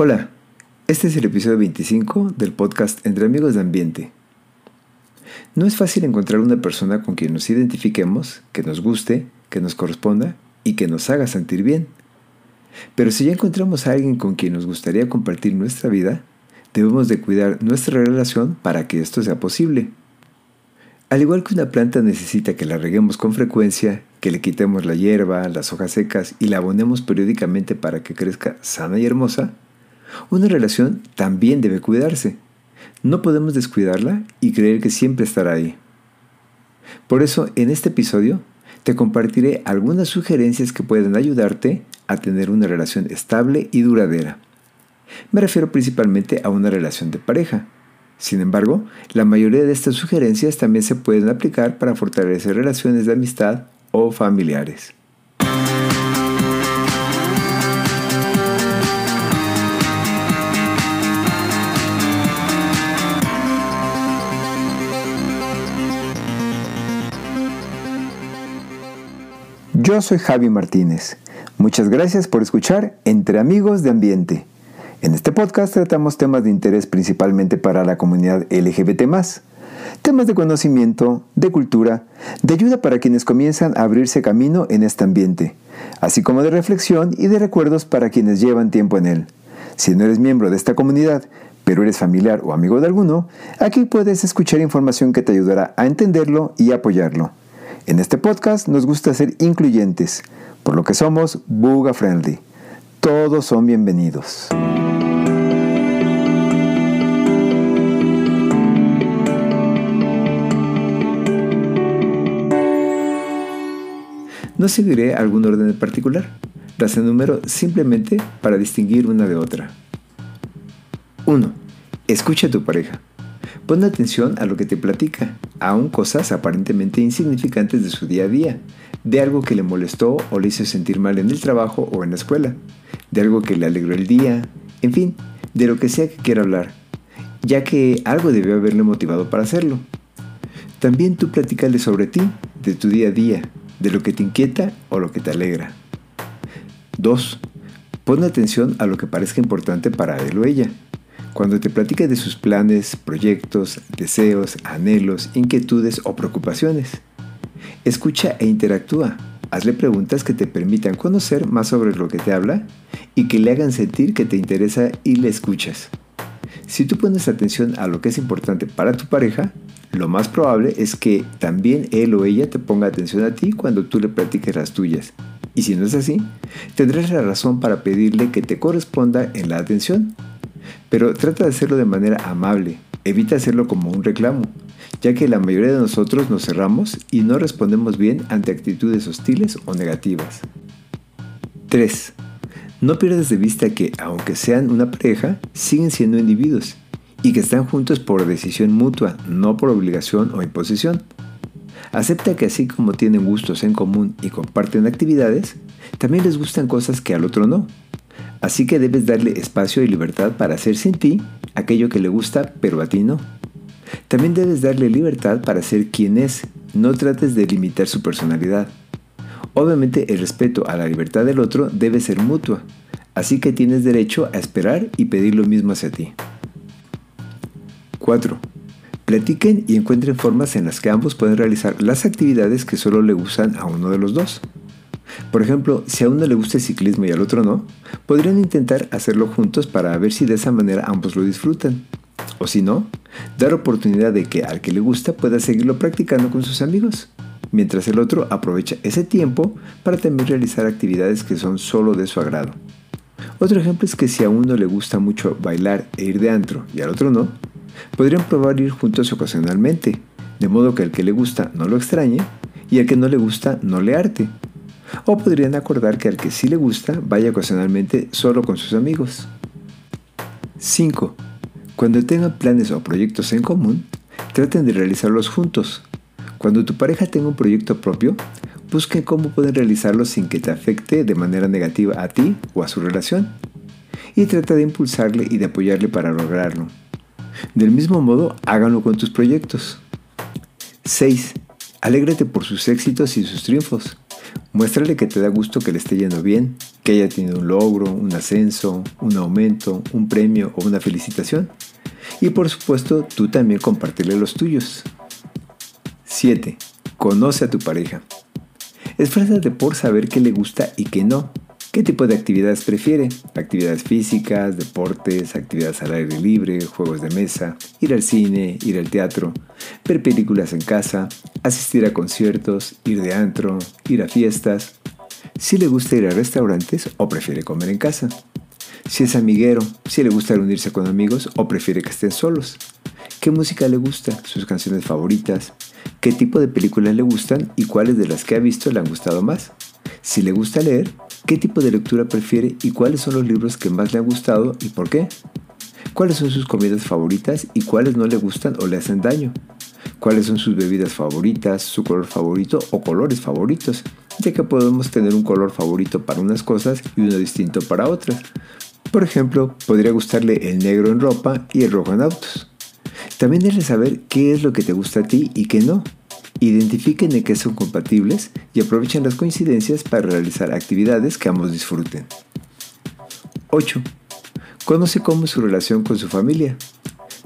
Hola, este es el episodio 25 del podcast Entre Amigos de Ambiente. No es fácil encontrar una persona con quien nos identifiquemos, que nos guste, que nos corresponda y que nos haga sentir bien. Pero si ya encontramos a alguien con quien nos gustaría compartir nuestra vida, debemos de cuidar nuestra relación para que esto sea posible. Al igual que una planta necesita que la reguemos con frecuencia, que le quitemos la hierba, las hojas secas y la abonemos periódicamente para que crezca sana y hermosa, una relación también debe cuidarse. No podemos descuidarla y creer que siempre estará ahí. Por eso, en este episodio, te compartiré algunas sugerencias que pueden ayudarte a tener una relación estable y duradera. Me refiero principalmente a una relación de pareja. Sin embargo, la mayoría de estas sugerencias también se pueden aplicar para fortalecer relaciones de amistad o familiares. Yo soy Javi Martínez. Muchas gracias por escuchar Entre Amigos de Ambiente. En este podcast tratamos temas de interés principalmente para la comunidad LGBT, temas de conocimiento, de cultura, de ayuda para quienes comienzan a abrirse camino en este ambiente, así como de reflexión y de recuerdos para quienes llevan tiempo en él. Si no eres miembro de esta comunidad, pero eres familiar o amigo de alguno, aquí puedes escuchar información que te ayudará a entenderlo y apoyarlo. En este podcast nos gusta ser incluyentes, por lo que somos Buga Friendly. Todos son bienvenidos. No seguiré algún orden en particular. Las enumero simplemente para distinguir una de otra. 1. Escucha a tu pareja. Pon atención a lo que te platica, aun cosas aparentemente insignificantes de su día a día, de algo que le molestó o le hizo sentir mal en el trabajo o en la escuela, de algo que le alegró el día, en fin, de lo que sea que quiera hablar, ya que algo debió haberle motivado para hacerlo. También tú platícale sobre ti, de tu día a día, de lo que te inquieta o lo que te alegra. 2. Pon atención a lo que parezca importante para él o ella. Cuando te platique de sus planes, proyectos, deseos, anhelos, inquietudes o preocupaciones. Escucha e interactúa. Hazle preguntas que te permitan conocer más sobre lo que te habla y que le hagan sentir que te interesa y le escuchas. Si tú pones atención a lo que es importante para tu pareja, lo más probable es que también él o ella te ponga atención a ti cuando tú le platiques las tuyas. Y si no es así, tendrás la razón para pedirle que te corresponda en la atención pero trata de hacerlo de manera amable, evita hacerlo como un reclamo, ya que la mayoría de nosotros nos cerramos y no respondemos bien ante actitudes hostiles o negativas. 3. No pierdas de vista que, aunque sean una pareja, siguen siendo individuos y que están juntos por decisión mutua, no por obligación o imposición. Acepta que así como tienen gustos en común y comparten actividades, también les gustan cosas que al otro no. Así que debes darle espacio y libertad para hacer sin ti aquello que le gusta, pero a ti no. También debes darle libertad para ser quien es, no trates de limitar su personalidad. Obviamente el respeto a la libertad del otro debe ser mutua, así que tienes derecho a esperar y pedir lo mismo hacia ti. 4. Platiquen y encuentren formas en las que ambos pueden realizar las actividades que solo le gustan a uno de los dos. Por ejemplo, si a uno le gusta el ciclismo y al otro no, podrían intentar hacerlo juntos para ver si de esa manera ambos lo disfrutan. O si no, dar oportunidad de que al que le gusta pueda seguirlo practicando con sus amigos, mientras el otro aprovecha ese tiempo para también realizar actividades que son solo de su agrado. Otro ejemplo es que si a uno le gusta mucho bailar e ir de antro y al otro no, podrían probar ir juntos ocasionalmente, de modo que al que le gusta no lo extrañe y al que no le gusta no le arte, o podrían acordar que al que sí le gusta vaya ocasionalmente solo con sus amigos. 5. Cuando tengan planes o proyectos en común, traten de realizarlos juntos. Cuando tu pareja tenga un proyecto propio, busquen cómo pueden realizarlo sin que te afecte de manera negativa a ti o a su relación. Y trata de impulsarle y de apoyarle para lograrlo. Del mismo modo, háganlo con tus proyectos. 6. Alégrate por sus éxitos y sus triunfos. Muéstrale que te da gusto que le esté yendo bien, que haya tenido un logro, un ascenso, un aumento, un premio o una felicitación. Y por supuesto, tú también compartirle los tuyos. 7. Conoce a tu pareja. Esfuérzate por saber qué le gusta y qué no. ¿Qué tipo de actividades prefiere? Actividades físicas, deportes, actividades al aire libre, juegos de mesa, ir al cine, ir al teatro, ver películas en casa, asistir a conciertos, ir de antro, ir a fiestas. Si le gusta ir a restaurantes o prefiere comer en casa. Si es amiguero, si le gusta reunirse con amigos o prefiere que estén solos. ¿Qué música le gusta? ¿Sus canciones favoritas? ¿Qué tipo de películas le gustan y cuáles de las que ha visto le han gustado más? Si le gusta leer, ¿qué tipo de lectura prefiere y cuáles son los libros que más le han gustado y por qué? ¿Cuáles son sus comidas favoritas y cuáles no le gustan o le hacen daño? ¿Cuáles son sus bebidas favoritas, su color favorito o colores favoritos? Ya que podemos tener un color favorito para unas cosas y uno distinto para otras. Por ejemplo, podría gustarle el negro en ropa y el rojo en autos. También debes saber qué es lo que te gusta a ti y qué no. Identifiquen en qué son compatibles y aprovechen las coincidencias para realizar actividades que ambos disfruten. 8. Conoce cómo es su relación con su familia.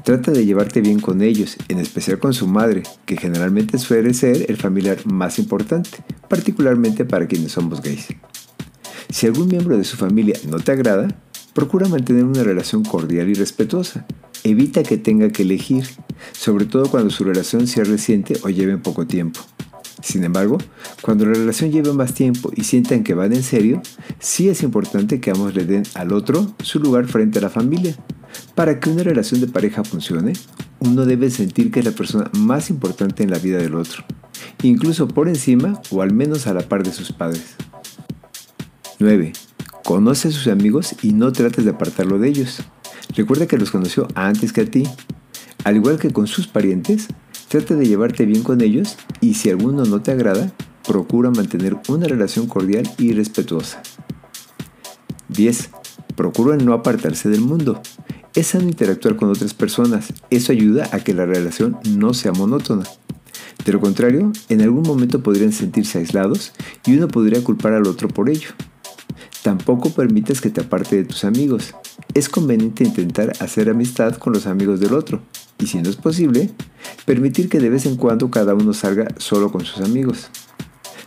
Trata de llevarte bien con ellos, en especial con su madre, que generalmente suele ser el familiar más importante, particularmente para quienes somos gays. Si algún miembro de su familia no te agrada, Procura mantener una relación cordial y respetuosa. Evita que tenga que elegir, sobre todo cuando su relación sea reciente o lleve poco tiempo. Sin embargo, cuando la relación lleve más tiempo y sientan que van en serio, sí es importante que ambos le den al otro su lugar frente a la familia. Para que una relación de pareja funcione, uno debe sentir que es la persona más importante en la vida del otro, incluso por encima o al menos a la par de sus padres. 9. Conoce a sus amigos y no trates de apartarlo de ellos. Recuerda que los conoció antes que a ti. Al igual que con sus parientes, trata de llevarte bien con ellos y si alguno no te agrada, procura mantener una relación cordial y respetuosa. 10. Procura no apartarse del mundo. Es sano interactuar con otras personas. Eso ayuda a que la relación no sea monótona. De lo contrario, en algún momento podrían sentirse aislados y uno podría culpar al otro por ello. Tampoco permites que te aparte de tus amigos. Es conveniente intentar hacer amistad con los amigos del otro y si no es posible, permitir que de vez en cuando cada uno salga solo con sus amigos.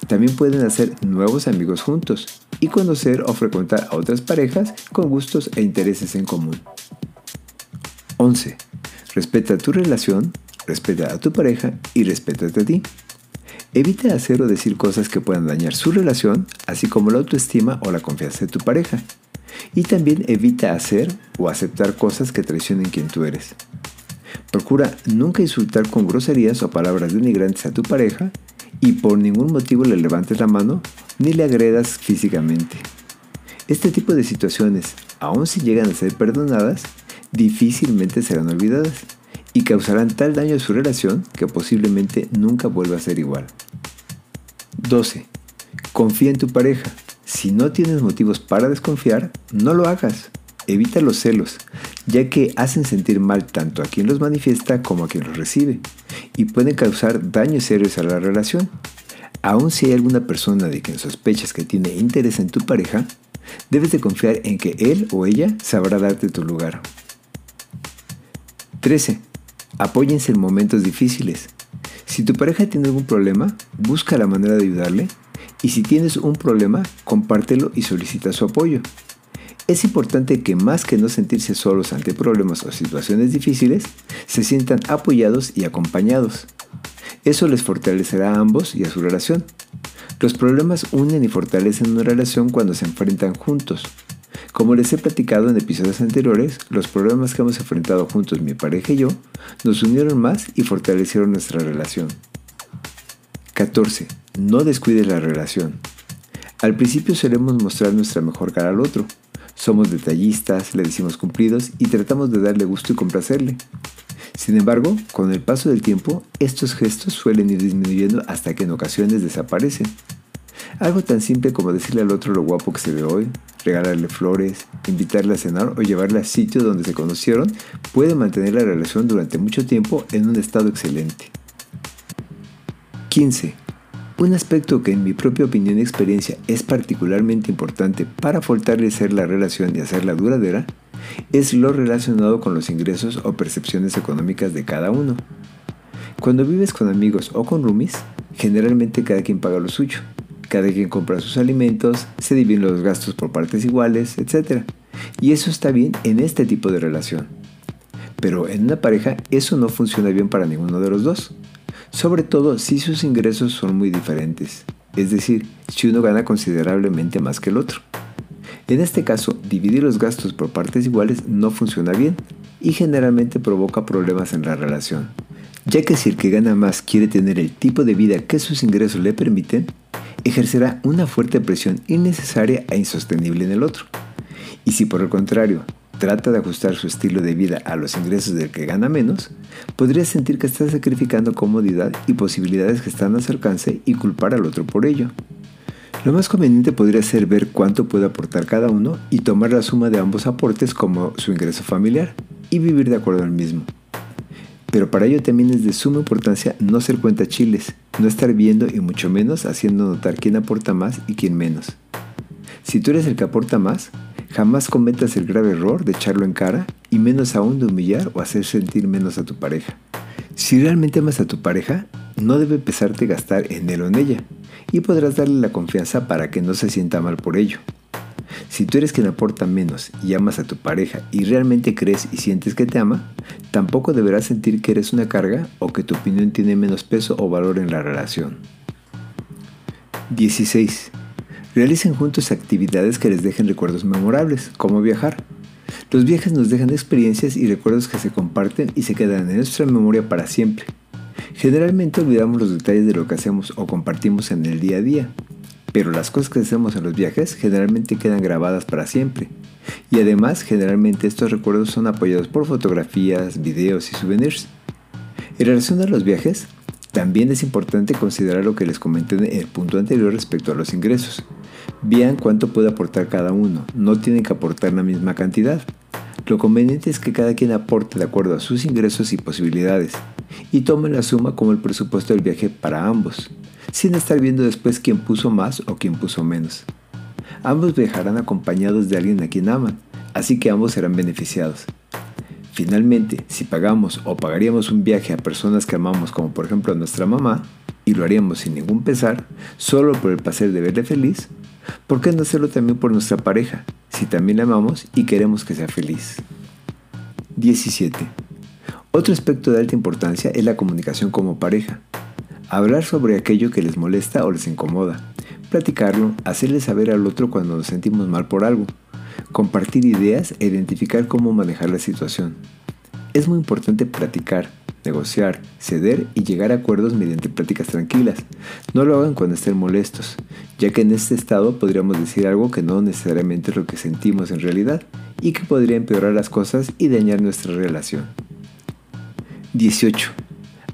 También pueden hacer nuevos amigos juntos y conocer o frecuentar a otras parejas con gustos e intereses en común. 11. Respeta tu relación, respeta a tu pareja y respétate a ti. Evita hacer o decir cosas que puedan dañar su relación, así como la autoestima o la confianza de tu pareja. Y también evita hacer o aceptar cosas que traicionen quien tú eres. Procura nunca insultar con groserías o palabras denigrantes a tu pareja y por ningún motivo le levantes la mano ni le agredas físicamente. Este tipo de situaciones, aun si llegan a ser perdonadas, difícilmente serán olvidadas y causarán tal daño a su relación que posiblemente nunca vuelva a ser igual. 12. Confía en tu pareja. Si no tienes motivos para desconfiar, no lo hagas. Evita los celos, ya que hacen sentir mal tanto a quien los manifiesta como a quien los recibe, y pueden causar daños serios a la relación. Aun si hay alguna persona de quien sospechas que tiene interés en tu pareja, debes de confiar en que él o ella sabrá darte tu lugar. 13. Apóyense en momentos difíciles. Si tu pareja tiene algún problema, busca la manera de ayudarle y si tienes un problema, compártelo y solicita su apoyo. Es importante que más que no sentirse solos ante problemas o situaciones difíciles, se sientan apoyados y acompañados. Eso les fortalecerá a ambos y a su relación. Los problemas unen y fortalecen una relación cuando se enfrentan juntos. Como les he platicado en episodios anteriores, los problemas que hemos enfrentado juntos mi pareja y yo nos unieron más y fortalecieron nuestra relación. 14. No descuides la relación. Al principio solemos mostrar nuestra mejor cara al otro. Somos detallistas, le decimos cumplidos y tratamos de darle gusto y complacerle. Sin embargo, con el paso del tiempo, estos gestos suelen ir disminuyendo hasta que en ocasiones desaparecen. Algo tan simple como decirle al otro lo guapo que se ve hoy, regalarle flores, invitarle a cenar o llevarle a sitio donde se conocieron puede mantener la relación durante mucho tiempo en un estado excelente. 15. Un aspecto que en mi propia opinión y experiencia es particularmente importante para fortalecer la relación y hacerla duradera es lo relacionado con los ingresos o percepciones económicas de cada uno. Cuando vives con amigos o con roomies, generalmente cada quien paga lo suyo. Cada quien compra sus alimentos, se dividen los gastos por partes iguales, etc. Y eso está bien en este tipo de relación. Pero en una pareja eso no funciona bien para ninguno de los dos. Sobre todo si sus ingresos son muy diferentes. Es decir, si uno gana considerablemente más que el otro. En este caso, dividir los gastos por partes iguales no funciona bien y generalmente provoca problemas en la relación, ya que si el que gana más quiere tener el tipo de vida que sus ingresos le permiten, ejercerá una fuerte presión innecesaria e insostenible en el otro. Y si por el contrario trata de ajustar su estilo de vida a los ingresos del que gana menos, podría sentir que está sacrificando comodidad y posibilidades que están a su alcance y culpar al otro por ello. Lo más conveniente podría ser ver cuánto puede aportar cada uno y tomar la suma de ambos aportes como su ingreso familiar y vivir de acuerdo al mismo. Pero para ello también es de suma importancia no ser cuenta chiles, no estar viendo y mucho menos haciendo notar quién aporta más y quién menos. Si tú eres el que aporta más, jamás cometas el grave error de echarlo en cara y menos aún de humillar o hacer sentir menos a tu pareja. Si realmente amas a tu pareja, no debe pesarte gastar en él o en ella, y podrás darle la confianza para que no se sienta mal por ello. Si tú eres quien aporta menos y amas a tu pareja y realmente crees y sientes que te ama, tampoco deberás sentir que eres una carga o que tu opinión tiene menos peso o valor en la relación. 16. Realicen juntos actividades que les dejen recuerdos memorables, como viajar. Los viajes nos dejan experiencias y recuerdos que se comparten y se quedan en nuestra memoria para siempre. Generalmente olvidamos los detalles de lo que hacemos o compartimos en el día a día, pero las cosas que hacemos en los viajes generalmente quedan grabadas para siempre. Y además, generalmente estos recuerdos son apoyados por fotografías, videos y souvenirs. En relación a los viajes, también es importante considerar lo que les comenté en el punto anterior respecto a los ingresos. Vean cuánto puede aportar cada uno, no tienen que aportar la misma cantidad. Lo conveniente es que cada quien aporte de acuerdo a sus ingresos y posibilidades y tomen la suma como el presupuesto del viaje para ambos, sin estar viendo después quién puso más o quién puso menos. Ambos viajarán acompañados de alguien a quien aman, así que ambos serán beneficiados. Finalmente, si pagamos o pagaríamos un viaje a personas que amamos como por ejemplo a nuestra mamá, y lo haríamos sin ningún pesar, solo por el placer de verle feliz, ¿por qué no hacerlo también por nuestra pareja, si también la amamos y queremos que sea feliz. 17. Otro aspecto de alta importancia es la comunicación como pareja. Hablar sobre aquello que les molesta o les incomoda. Platicarlo, hacerle saber al otro cuando nos sentimos mal por algo. Compartir ideas e identificar cómo manejar la situación. Es muy importante platicar, negociar, ceder y llegar a acuerdos mediante pláticas tranquilas. No lo hagan cuando estén molestos, ya que en este estado podríamos decir algo que no necesariamente es lo que sentimos en realidad y que podría empeorar las cosas y dañar nuestra relación. 18.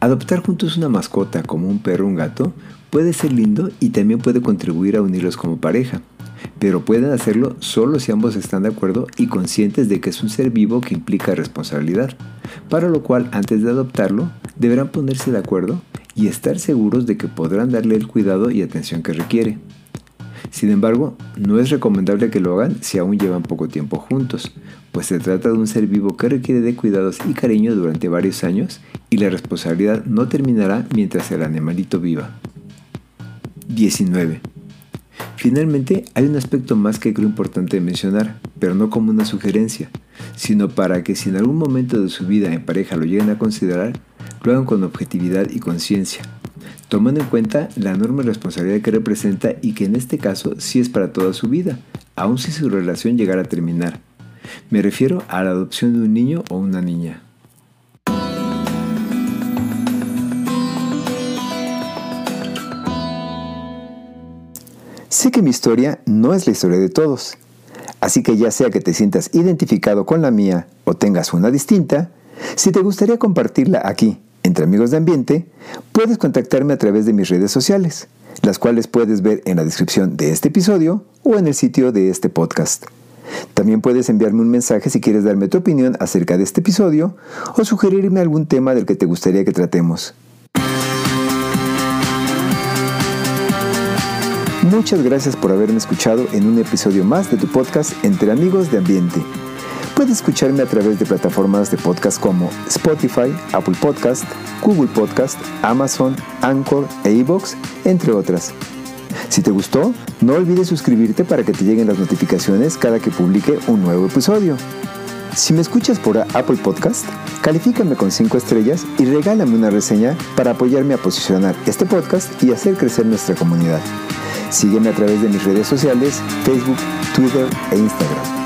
Adoptar juntos una mascota como un perro o un gato puede ser lindo y también puede contribuir a unirlos como pareja pero pueden hacerlo solo si ambos están de acuerdo y conscientes de que es un ser vivo que implica responsabilidad, para lo cual antes de adoptarlo deberán ponerse de acuerdo y estar seguros de que podrán darle el cuidado y atención que requiere. Sin embargo, no es recomendable que lo hagan si aún llevan poco tiempo juntos, pues se trata de un ser vivo que requiere de cuidados y cariño durante varios años y la responsabilidad no terminará mientras el animalito viva. 19. Finalmente, hay un aspecto más que creo importante mencionar, pero no como una sugerencia, sino para que si en algún momento de su vida en pareja lo lleguen a considerar, lo hagan con objetividad y conciencia, tomando en cuenta la enorme responsabilidad que representa y que en este caso sí es para toda su vida, aun si su relación llegara a terminar. Me refiero a la adopción de un niño o una niña. Sé que mi historia no es la historia de todos, así que ya sea que te sientas identificado con la mía o tengas una distinta, si te gustaría compartirla aquí, entre amigos de ambiente, puedes contactarme a través de mis redes sociales, las cuales puedes ver en la descripción de este episodio o en el sitio de este podcast. También puedes enviarme un mensaje si quieres darme tu opinión acerca de este episodio o sugerirme algún tema del que te gustaría que tratemos. Muchas gracias por haberme escuchado en un episodio más de tu podcast Entre Amigos de Ambiente. Puedes escucharme a través de plataformas de podcast como Spotify, Apple Podcast, Google Podcast, Amazon, Anchor e iVoox, entre otras. Si te gustó, no olvides suscribirte para que te lleguen las notificaciones cada que publique un nuevo episodio. Si me escuchas por Apple Podcast, califícame con 5 estrellas y regálame una reseña para apoyarme a posicionar este podcast y hacer crecer nuestra comunidad. Sígueme a través de mis redes sociales, Facebook, Twitter e Instagram.